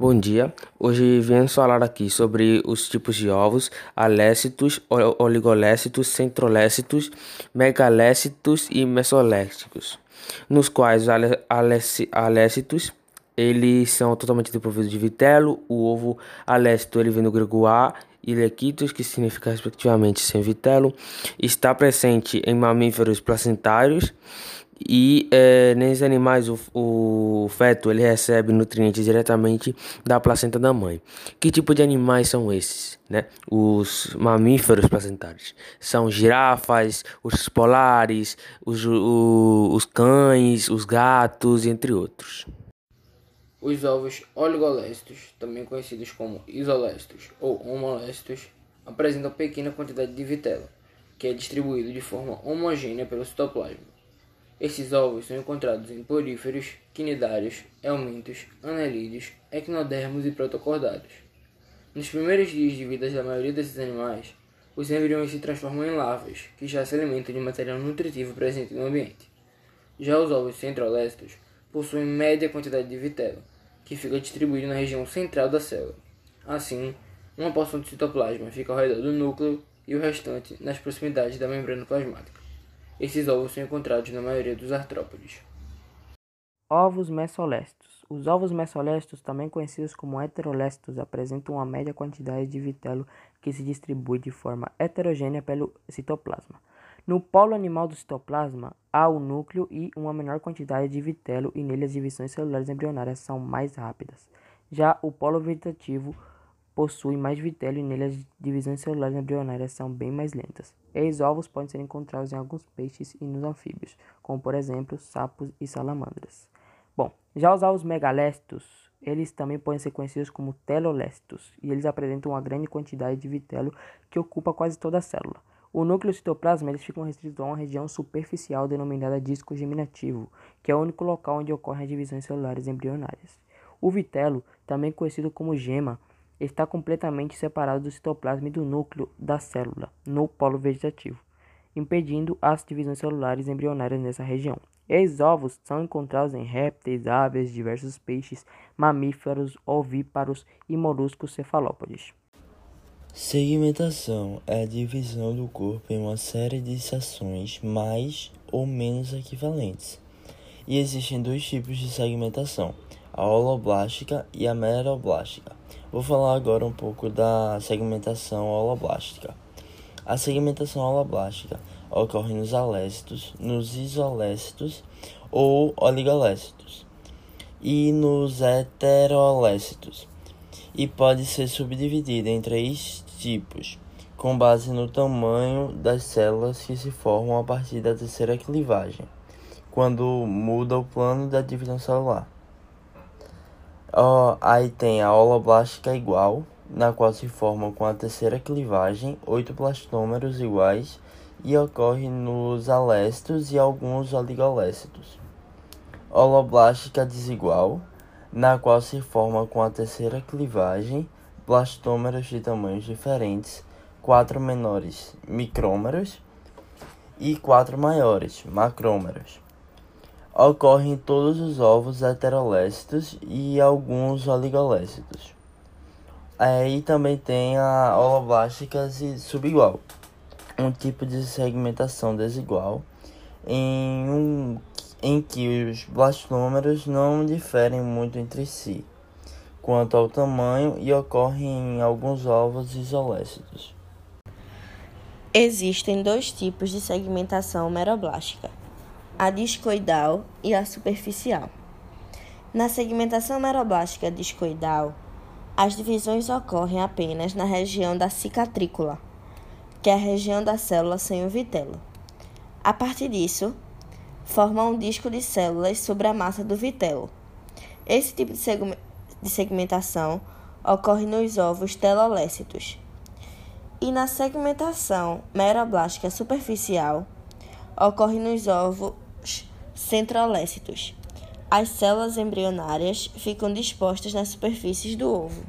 Bom dia, hoje viemos falar aqui sobre os tipos de ovos, alécitos, oligolécitos, centrolécitos, megalécitos e mesolécitos, nos quais os alécitos eles são totalmente desprovidos de vitelo, o ovo alécito ele vem do grego a e lequitos, que significa respectivamente sem vitelo, está presente em mamíferos placentários e é, nesses animais o, o feto ele recebe nutrientes diretamente da placenta da mãe. Que tipo de animais são esses? Né? Os mamíferos placentários são girafas, os polares, os, o, os cães, os gatos, entre outros. Os ovos oligolécitos, também conhecidos como isolécitos ou homolécitos, apresentam pequena quantidade de vitelo, que é distribuído de forma homogênea pelo citoplasma. Esses ovos são encontrados em poríferos, quinidários, helmintos, anelídeos, equinodermos e protocordados. Nos primeiros dias de vida da maioria desses animais, os embriões se transformam em larvas, que já se alimentam de material nutritivo presente no ambiente. Já os ovos centrolécitos possuem média quantidade de vitelo, que fica distribuído na região central da célula. Assim, uma porção de citoplasma fica ao redor do núcleo e o restante nas proximidades da membrana plasmática. Esses ovos são encontrados na maioria dos artrópodes. Ovos mesolésticos. Os ovos mesolésticos, também conhecidos como heterolésticos, apresentam uma média quantidade de vitelo que se distribui de forma heterogênea pelo citoplasma. No polo animal do citoplasma, há o núcleo e uma menor quantidade de vitelo e nele as divisões celulares embrionárias são mais rápidas. Já o polo vegetativo possui mais vitelo e nele as divisões celulares embrionárias são bem mais lentas. Esses ovos podem ser encontrados em alguns peixes e nos anfíbios, como por exemplo sapos e salamandras. Bom, já os ovos megalésticos, eles também podem ser conhecidos como telolésticos e eles apresentam uma grande quantidade de vitelo que ocupa quase toda a célula. O núcleo citoplasma eles ficam restritos a uma região superficial denominada disco geminativo, que é o único local onde ocorrem as divisões celulares embrionárias. O vitelo, também conhecido como gema, está completamente separado do citoplasma e do núcleo da célula, no polo vegetativo, impedindo as divisões celulares embrionárias nessa região. Esses ovos são encontrados em répteis, aves, diversos peixes, mamíferos, ovíparos e moluscos cefalópodes. Segmentação é a divisão do corpo em uma série de seções mais ou menos equivalentes. E existem dois tipos de segmentação, a holoblástica e a meroblástica. Vou falar agora um pouco da segmentação holoblástica. A segmentação holoblástica ocorre nos alécitos, nos isolécitos ou oligolécitos e nos heterolécitos e pode ser subdividida em três tipos, com base no tamanho das células que se formam a partir da terceira clivagem, quando muda o plano da divisão celular. Oh, aí tem a holoblástica igual, na qual se forma com a terceira clivagem oito plastômeros iguais e ocorre nos alécitos e alguns oligolécitos. Holoblástica desigual, na qual se forma com a terceira clivagem blastômeros de tamanhos diferentes, quatro menores micrômeros e quatro maiores macrômeros. Ocorrem em todos os ovos heterolécitos e alguns oligolécitos. Aí também tem a holoblástica subigual, um tipo de segmentação desigual em um em que os blastômeros não diferem muito entre si quanto ao tamanho e ocorrem em alguns ovos isolécitos. Existem dois tipos de segmentação meroblástica, a discoidal e a superficial. Na segmentação meroblástica discoidal, as divisões ocorrem apenas na região da cicatrícula, que é a região da célula sem o vitelo. A partir disso, forma um disco de células sobre a massa do vitelo. Esse tipo de segmentação ocorre nos ovos telolécitos. E na segmentação meroblástica superficial, ocorre nos ovos centrolécitos. As células embrionárias ficam dispostas nas superfícies do ovo.